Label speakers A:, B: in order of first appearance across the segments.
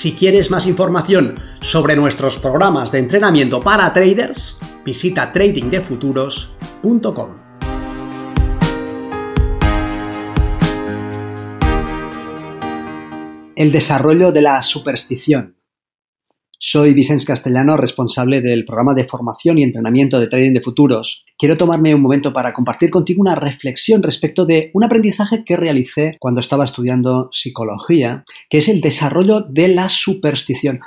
A: Si quieres más información sobre nuestros programas de entrenamiento para traders, visita tradingdefuturos.com. El desarrollo de la superstición. Soy Vicente Castellano, responsable del programa de formación y entrenamiento de trading de futuros. Quiero tomarme un momento para compartir contigo una reflexión respecto de un aprendizaje que realicé cuando estaba estudiando psicología, que es el desarrollo de la superstición.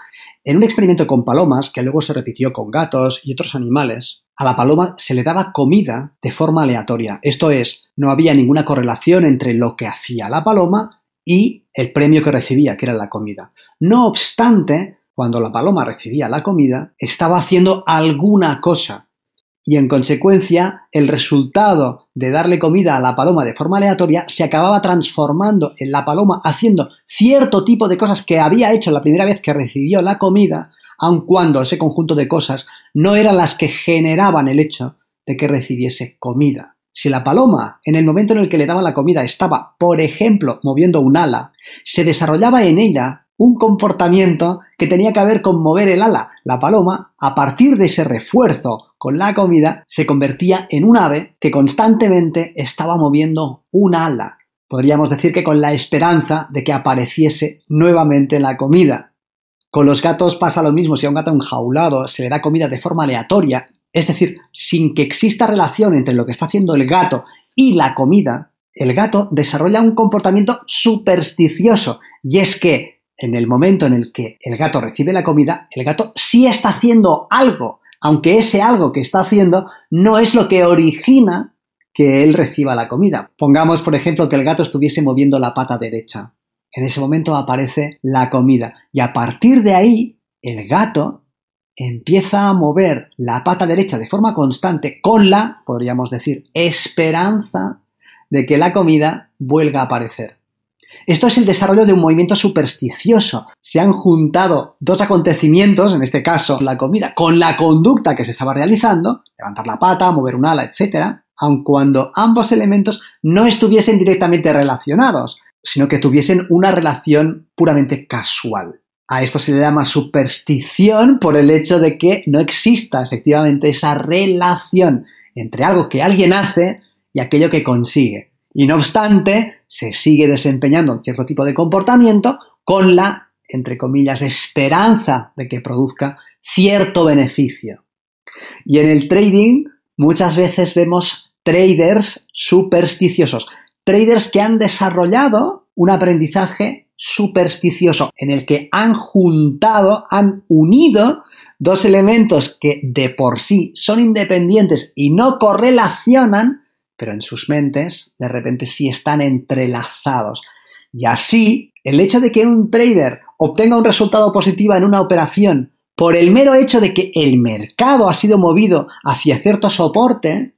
A: En un experimento con palomas, que luego se repitió con gatos y otros animales, a la paloma se le daba comida de forma aleatoria. Esto es, no había ninguna correlación entre lo que hacía la paloma y el premio que recibía, que era la comida. No obstante, cuando la paloma recibía la comida, estaba haciendo alguna cosa. Y en consecuencia, el resultado de darle comida a la paloma de forma aleatoria se acababa transformando en la paloma haciendo cierto tipo de cosas que había hecho la primera vez que recibió la comida, aun cuando ese conjunto de cosas no eran las que generaban el hecho de que recibiese comida. Si la paloma, en el momento en el que le daban la comida, estaba, por ejemplo, moviendo un ala, se desarrollaba en ella un comportamiento que tenía que ver con mover el ala. La paloma, a partir de ese refuerzo con la comida, se convertía en un ave que constantemente estaba moviendo un ala. Podríamos decir que con la esperanza de que apareciese nuevamente la comida. Con los gatos pasa lo mismo, si a un gato enjaulado se le da comida de forma aleatoria, es decir, sin que exista relación entre lo que está haciendo el gato y la comida, el gato desarrolla un comportamiento supersticioso, y es que en el momento en el que el gato recibe la comida, el gato sí está haciendo algo, aunque ese algo que está haciendo no es lo que origina que él reciba la comida. Pongamos, por ejemplo, que el gato estuviese moviendo la pata derecha. En ese momento aparece la comida y a partir de ahí el gato empieza a mover la pata derecha de forma constante con la, podríamos decir, esperanza de que la comida vuelva a aparecer. Esto es el desarrollo de un movimiento supersticioso. Se han juntado dos acontecimientos, en este caso la comida, con la conducta que se estaba realizando, levantar la pata, mover un ala, etc., aun cuando ambos elementos no estuviesen directamente relacionados, sino que tuviesen una relación puramente casual. A esto se le llama superstición por el hecho de que no exista efectivamente esa relación entre algo que alguien hace y aquello que consigue. Y no obstante, se sigue desempeñando un cierto tipo de comportamiento con la, entre comillas, esperanza de que produzca cierto beneficio. Y en el trading muchas veces vemos traders supersticiosos, traders que han desarrollado un aprendizaje supersticioso en el que han juntado, han unido dos elementos que de por sí son independientes y no correlacionan pero en sus mentes de repente sí están entrelazados. Y así, el hecho de que un trader obtenga un resultado positivo en una operación por el mero hecho de que el mercado ha sido movido hacia cierto soporte,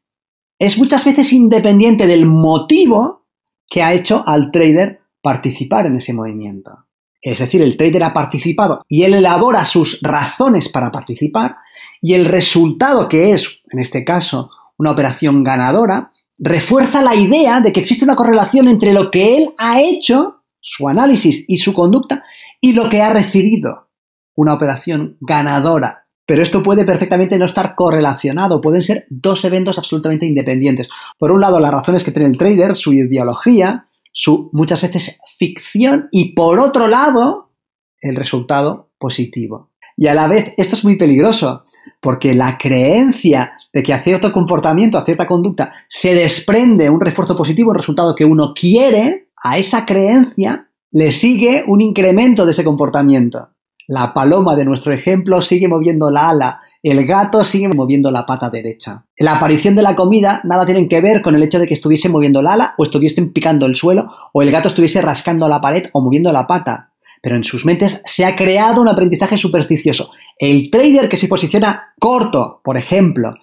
A: es muchas veces independiente del motivo que ha hecho al trader participar en ese movimiento. Es decir, el trader ha participado y él elabora sus razones para participar y el resultado que es, en este caso, una operación ganadora, refuerza la idea de que existe una correlación entre lo que él ha hecho, su análisis y su conducta, y lo que ha recibido, una operación ganadora. Pero esto puede perfectamente no estar correlacionado, pueden ser dos eventos absolutamente independientes. Por un lado, las razones que tiene el trader, su ideología, su muchas veces ficción, y por otro lado, el resultado positivo. Y a la vez, esto es muy peligroso, porque la creencia de que a cierto comportamiento, a cierta conducta, se desprende un refuerzo positivo, un resultado que uno quiere, a esa creencia le sigue un incremento de ese comportamiento. La paloma de nuestro ejemplo sigue moviendo la ala, el gato sigue moviendo la pata derecha. La aparición de la comida nada tiene que ver con el hecho de que estuviese moviendo la ala o estuviesen picando el suelo o el gato estuviese rascando la pared o moviendo la pata pero en sus mentes se ha creado un aprendizaje supersticioso. El trader que se posiciona corto, por ejemplo,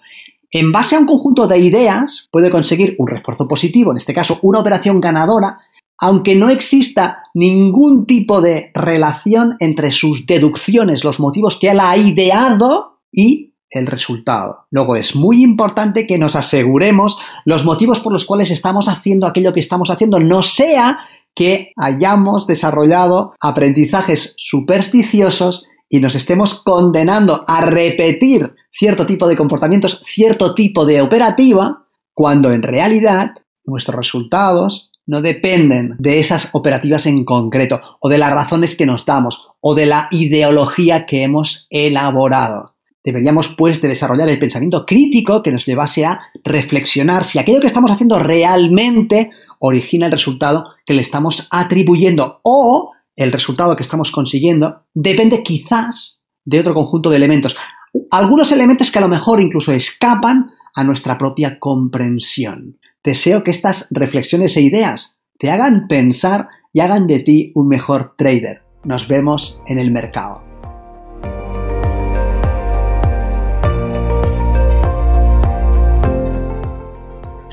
A: en base a un conjunto de ideas, puede conseguir un refuerzo positivo, en este caso una operación ganadora, aunque no exista ningún tipo de relación entre sus deducciones, los motivos que él ha ideado y el resultado. Luego es muy importante que nos aseguremos los motivos por los cuales estamos haciendo aquello que estamos haciendo, no sea que hayamos desarrollado aprendizajes supersticiosos y nos estemos condenando a repetir cierto tipo de comportamientos, cierto tipo de operativa, cuando en realidad nuestros resultados no dependen de esas operativas en concreto, o de las razones que nos damos, o de la ideología que hemos elaborado. Deberíamos, pues, de desarrollar el pensamiento crítico que nos llevase a reflexionar si aquello que estamos haciendo realmente origina el resultado que le estamos atribuyendo o el resultado que estamos consiguiendo depende quizás de otro conjunto de elementos. Algunos elementos que a lo mejor incluso escapan a nuestra propia comprensión. Deseo que estas reflexiones e ideas te hagan pensar y hagan de ti un mejor trader. Nos vemos en el mercado.